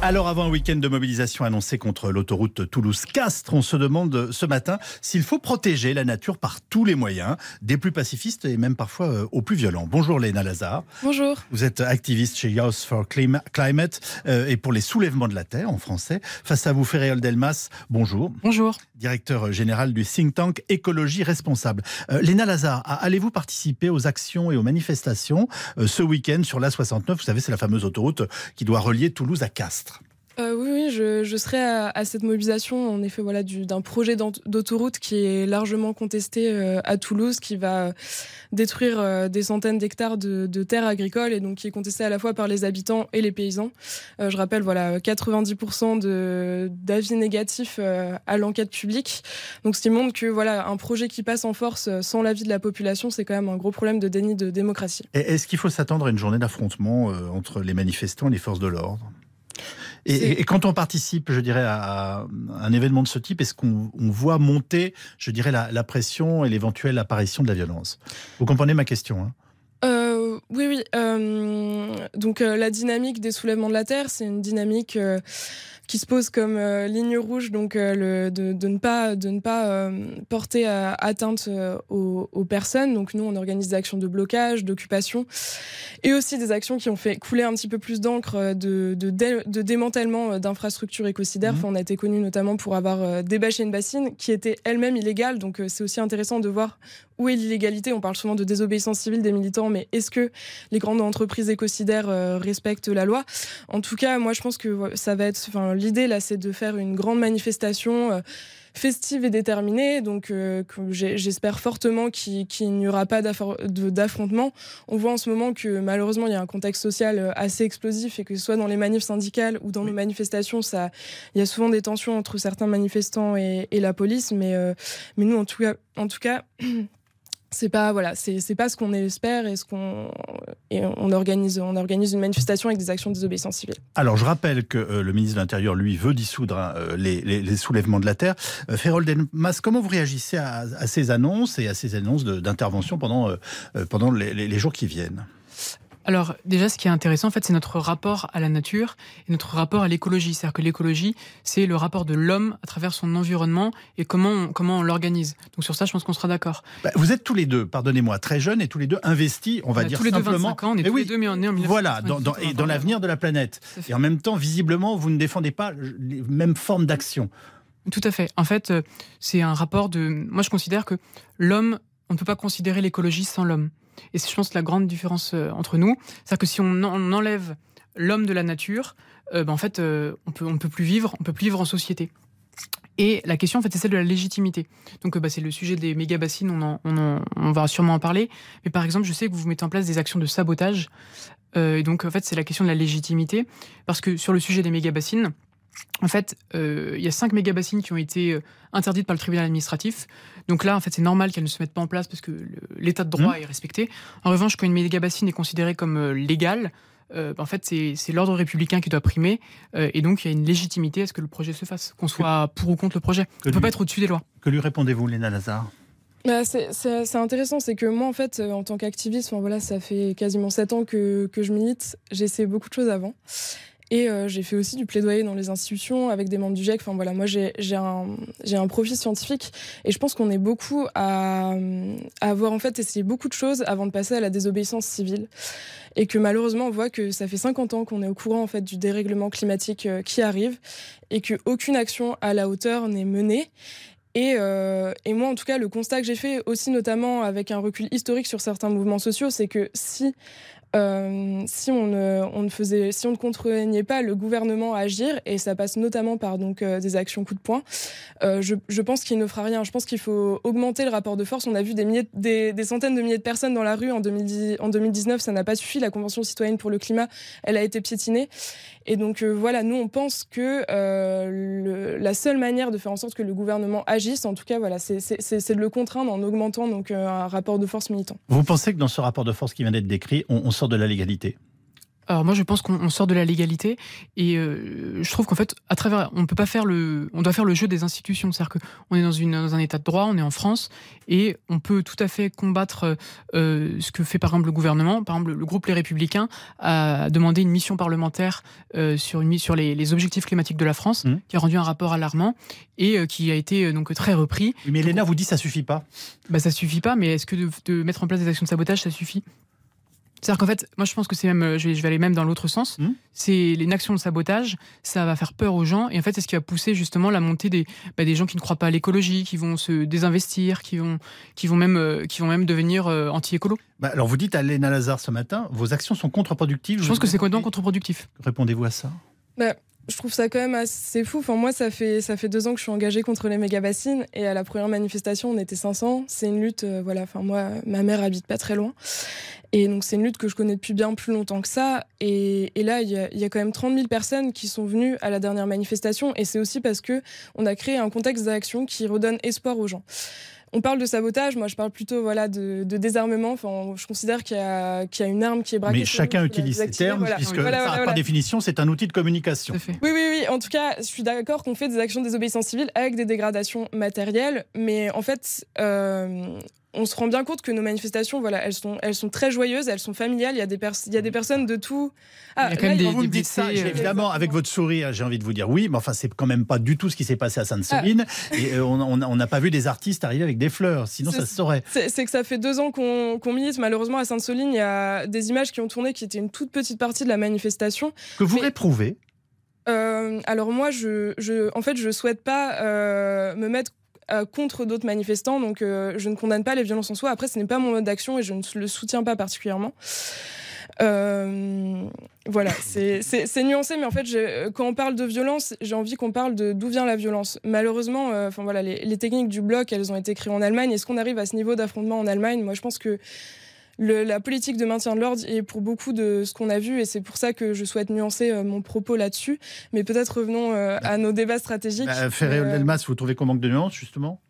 Alors avant un week-end de mobilisation annoncé contre l'autoroute Toulouse-Castres, on se demande ce matin s'il faut protéger la nature par tous les moyens, des plus pacifistes et même parfois euh, aux plus violents. Bonjour Léna Lazare. Bonjour. Vous êtes activiste chez Youth for Climate euh, et pour les soulèvements de la Terre en français. Face à vous, Ferréol Delmas, bonjour. Bonjour. Directeur général du think tank Écologie Responsable. Euh, Léna Lazare, allez-vous participer aux actions et aux manifestations ce week-end sur l'A69 Vous savez, c'est la fameuse autoroute qui doit relier Toulouse à Castres. Euh, je, serai à, cette mobilisation, en effet, voilà, d'un projet d'autoroute qui est largement contesté euh, à Toulouse, qui va détruire euh, des centaines d'hectares de, terres agricoles et donc qui est contesté à la fois par les habitants et les paysans. je rappelle, voilà, 90% d'avis négatifs à l'enquête publique. Donc, ce qui montre que voilà, un projet qui passe en force sans l'avis de la population, c'est quand même un gros problème de déni de démocratie. Est-ce qu'il faut s'attendre à une journée d'affrontement entre les manifestants et les forces de l'ordre? Et, quand on participe, je dirais, à un événement de ce type, est-ce qu'on voit monter, je dirais, la, pression et l'éventuelle apparition de la violence? Vous comprenez ma question hein? Euh, oui, oui. Euh, donc euh, la dynamique des soulèvements de la terre, c'est une dynamique qui se pose comme euh, ligne rouge, donc euh, le, de, de, ne pas, de ne pas euh, porter atteinte aux, aux, personnes. Donc nous, on organise des actions de blocage, d'occupation, et aussi des actions qui ont fait couler un petit peu plus d'encre de, de, de, démantèlement d'infrastructures écocidaires. Mmh. Enfin, on a été connu notamment pour avoir débâché une bassine qui était elle-même illégale. Donc c'est aussi intéressant de voir où est l'illégalité On parle souvent de désobéissance civile des militants, mais est-ce que les grandes entreprises écocidaires respectent la loi? En tout cas, moi, je pense que ça va être, enfin, l'idée là, c'est de faire une grande manifestation euh, festive et déterminée. Donc, euh, j'espère fortement qu'il n'y aura pas d'affrontement. On voit en ce moment que malheureusement, il y a un contexte social euh, assez explosif et que ce soit dans les manifs syndicales ou dans nos manifestations, ça, il y a souvent des tensions entre certains manifestants et, la police. Mais, mais nous, en tout cas, en tout cas c'est pas voilà c'est pas ce qu'on espère et ce qu'on on organise on organise une manifestation avec des actions de désobéissance civile. Alors je rappelle que euh, le ministre de l'Intérieur lui veut dissoudre hein, euh, les, les, soulèvements de la terre. Euh, Denmas, comment vous réagissez à, ces annonces et à ces annonces d'intervention pendant pendant les, les jours qui viennent? Alors déjà, ce qui est intéressant, en fait, c'est notre rapport à la nature et notre rapport à l'écologie. C'est-à-dire que l'écologie, c'est le rapport de l'homme à travers son environnement et comment on, comment on l'organise. Donc sur ça, je pense qu'on sera d'accord. Bah, vous êtes tous les deux, pardonnez-moi, très jeunes et tous les deux investis, on va dire tous les simplement. Deux 25 ans, on est tous les deux, mais on est en Voilà, dans, et dans l'avenir de la planète. Et en même temps, visiblement, vous ne défendez pas les mêmes formes d'action. Tout à fait. En fait, euh, c'est un rapport de. Moi, je considère que l'homme, on ne peut pas considérer l'écologie sans l'homme. Et c'est, je pense, la grande différence euh, entre nous. C'est-à-dire que si on, enlève l'homme de la nature, euh, ben, en fait, euh, on peut, on peut plus vivre, on peut plus vivre en société. Et la question, en fait, c'est celle de la légitimité. Donc, bah, c'est le sujet des méga bassines, on, on, va sûrement en parler. Mais par exemple, je sais que vous mettez en place des actions de sabotage. et donc, en fait, c'est la question de la légitimité. Parce que sur le sujet des méga bassines, en fait, il y a cinq méga bassines qui ont été interdites par le tribunal administratif. Donc là, en fait, c'est normal qu'elles ne se mettent pas en place parce que l'état de droit mmh. est respecté. En revanche, quand une méga-bassine est considérée comme euh, légale, euh, en fait, c'est l'ordre républicain qui doit primer. Euh, et donc, il y a une légitimité à ce que le projet se fasse, qu'on soit pour ou contre le projet. On ne peut pas être au-dessus des lois. Que lui répondez-vous, Léna Lazare? Bah, c'est intéressant, c'est que moi, en fait, en tant qu'activiste, voilà, ça fait quasiment sept ans que, que je milite. J'ai essayé beaucoup de choses avant. Et euh, j'ai fait aussi du plaidoyer dans les institutions avec des membres du GIEC. Enfin voilà, moi j'ai un, profil scientifique et je pense qu'on est beaucoup à, avoir en fait essayé beaucoup de choses avant de passer à la désobéissance civile. Et que malheureusement on voit que ça fait 50 ans qu'on est au courant en fait du dérèglement climatique euh, qui arrive et qu'aucune action à la hauteur n'est menée. Euh, et, moi, en tout cas, le constat que j'ai fait aussi, notamment avec un recul historique sur certains mouvements sociaux, c'est que si euh, si on ne, faisait, si on ne contraignait pas le gouvernement à agir, et ça passe notamment par donc euh, des actions coup de poing, euh, je, pense qu'il ne fera rien. Je pense qu'il faut augmenter le rapport de force. On a vu des, milliers, des, centaines de milliers de personnes dans la rue en, 2010, en 2019, ça n'a pas suffi. La Convention citoyenne pour le climat, elle a été piétinée. Et donc voilà, nous on pense que la seule manière de faire en sorte que le gouvernement agisse, en tout cas voilà, c'est de le contraindre en augmentant donc un rapport de force militant. Vous pensez que dans ce rapport de force qui vient d'être décrit, on, on sort de la légalité alors moi je pense qu'on sort de la légalité et euh, je trouve qu'en fait à travers on peut pas faire le on doit faire le jeu des institutions c'est-à-dire que on est dans une dans un état de droit on est en France et on peut tout à fait combattre euh, ce que fait par exemple le gouvernement par exemple le groupe Les Républicains a demandé une mission parlementaire euh, sur une sur les, les, objectifs climatiques de la France mmh. qui a rendu un rapport alarmant et qui a été donc très repris. Mais Léna vous dit ça suffit pas. Bah ça suffit pas mais est-ce que de, de mettre en place des actions de sabotage ça suffit? C'est-à-dire qu'en fait, moi je pense que c'est même, euh, je vais, aller même dans l'autre sens. Hmm. C'est les actions de sabotage, ça va faire peur aux gens, et en fait c'est ce qui va pousser justement la montée des, bah, des gens qui ne croient pas à l'écologie, qui vont se désinvestir, qui vont, qui vont même, euh, qui vont même devenir euh, anti-écolo. Bah, alors vous dites à Léna Lazare ce matin, vos actions sont contre-productives. Je pense que c'est complètement contre-productif. Répondez-vous à ça? Bah, je trouve ça quand même assez fou. Enfin, moi, ça fait, ça fait deux ans que je suis engagée contre les méga bassines et à la première manifestation, on était 500. C'est une lutte, voilà. Enfin, moi, ma mère habite pas très loin et donc c'est une lutte que je connais depuis bien plus longtemps que ça. Et, là, il y, a, quand même 30 000 personnes qui sont venues à la dernière manifestation. Et c'est aussi parce que on a créé un contexte d'action qui redonne espoir aux gens. On parle de sabotage, moi je parle plutôt voilà, de, désarmement. Enfin, je considère qu'il y, a une arme qui est braquée. Mais chacun utilise ces termes, puisque par définition c'est un outil de communication. Oui, oui, oui. En tout cas, je suis d'accord qu'on fait des actions de désobéissance civile avec des dégradations matérielles, mais en fait, euh, on se rend bien compte que nos manifestations, voilà, elles sont, elles sont très joyeuses, elles sont familiales. Il y a des, il y a des personnes de tout. Ah, il y a quand même des, ça, euh, évidemment, avec votre sourire, j'ai envie de vous dire oui, mais enfin, c'est quand même pas du tout ce qui s'est passé à Sainte-Soline. Ah. Et euh, on n'a pas vu des artistes arriver avec des fleurs, sinon ça se saurait. C'est que ça fait deux ans qu'on milite. Malheureusement, à Sainte-Soline, il y a des images qui ont tourné qui étaient une toute petite partie de la manifestation. Que vous réprouvez? Euh, alors moi, je, je, en fait, je souhaite pas me mettre euh, contre d'autres manifestants. Donc, euh, je ne condamne pas les violences en soi. Après, ce n'est pas mon mode d'action et je ne le soutiens pas particulièrement. Euh, voilà, c'est nuancé, mais en fait, quand on parle de violence, j'ai envie qu'on parle de d'où vient la violence. Malheureusement, voilà, les, les, techniques du bloc, elles ont été créées en Allemagne. Est-ce qu'on arrive à ce niveau d'affrontement en Allemagne? Moi, je pense que la politique de maintien de l'ordre est pour beaucoup de ce qu'on a vu et c'est pour ça que je souhaite nuancer euh, mon propos là-dessus. Mais peut-être revenons euh, à nos débats stratégiques. Bah, Ferré-Delmas, vous trouvez qu'on manque de nuances justement?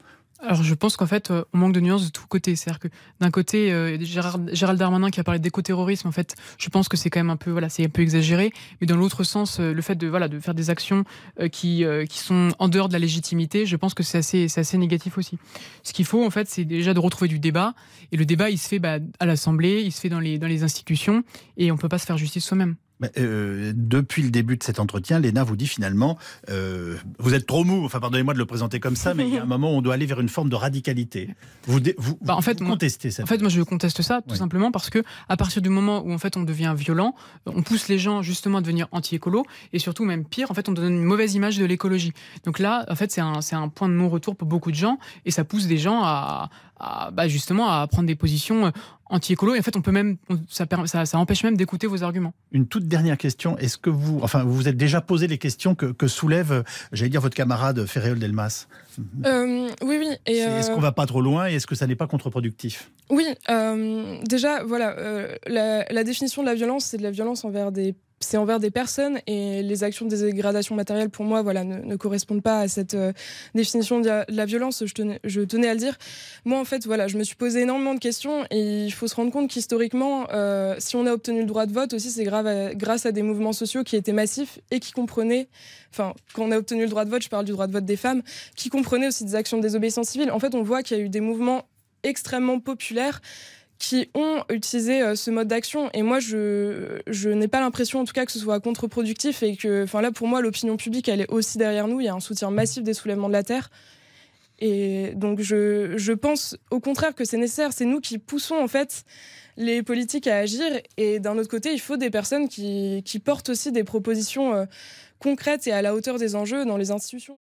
Alors je pense qu'en fait, euh, on manque de nuances de tous côtés. C'est-à-dire que d'un côté, euh, Gérald, Darmanin qui a parlé d'écoterrorisme, en fait, je pense que c'est quand même un peu, voilà, c'est un peu exagéré. Mais dans l'autre sens, euh, le fait de, voilà, de faire des actions qui, qui sont en dehors de la légitimité, je pense que c'est assez, c'est assez négatif aussi. Ce qu'il faut, en fait, c'est déjà de retrouver du débat. Et le débat, il se fait bah, à l'Assemblée, il se fait dans les, dans les institutions, et on peut pas se faire justice soi-même. Euh, depuis le début de cet entretien, Léna vous dit finalement, euh, vous êtes trop mou, enfin pardonnez-moi de le présenter comme ça, mais il y a un moment où on doit aller vers une forme de radicalité. Vous, vous, bah, en fait, contestez ça. En fait, moi je conteste ça tout simplement parce que à partir du moment où en fait on devient violent, on pousse les gens justement à devenir anti-écolo et surtout même pire, en fait on donne une mauvaise image de l'écologie. Donc là, en fait c'est un, un point de non-retour pour beaucoup de gens et ça pousse des gens à, bah, justement à prendre des positions euh, anti-écolo. Et en fait, on peut même, ça, ça, empêche même d'écouter vos arguments. Une toute dernière question. Est-ce que vous, enfin, vous vous êtes déjà posé les questions que, soulève, j'allais dire, votre camarade Ferréol Delmas? Euh, Oui, oui. Est-ce qu'on qu'on va pas trop loin et est-ce que ça n'est pas contre-productif? Oui. déjà, voilà, la, la, définition de la violence, c'est de la violence envers des c'est envers des personnes et les actions de dégradation matérielle pour moi voilà ne, correspondent pas à cette euh, définition de la, violence je tenais, à le dire. Moi en fait voilà je me suis posé énormément de questions et il faut se rendre compte qu'historiquement euh, si on a obtenu le droit de vote aussi c'est grâce à des mouvements sociaux qui étaient massifs et qui comprenaient enfin quand on a obtenu le droit de vote je parle du droit de vote des femmes qui comprenaient aussi des actions de désobéissance civile. En fait on voit qu'il y a eu des mouvements extrêmement populaires qui ont utilisé euh, ce mode d'action. Et moi, je, je n'ai pas l'impression, en tout cas, que ce soit contre-productif et que, enfin là, pour moi, l'opinion publique, elle est aussi derrière nous. Il y a un soutien massif des soulèvements de la terre. Et donc, je, je pense au contraire que c'est nécessaire. C'est nous qui poussons, en fait, les politiques à agir. Et d'un autre côté, il faut des personnes qui, qui portent aussi des propositions euh, concrètes et à la hauteur des enjeux dans les institutions.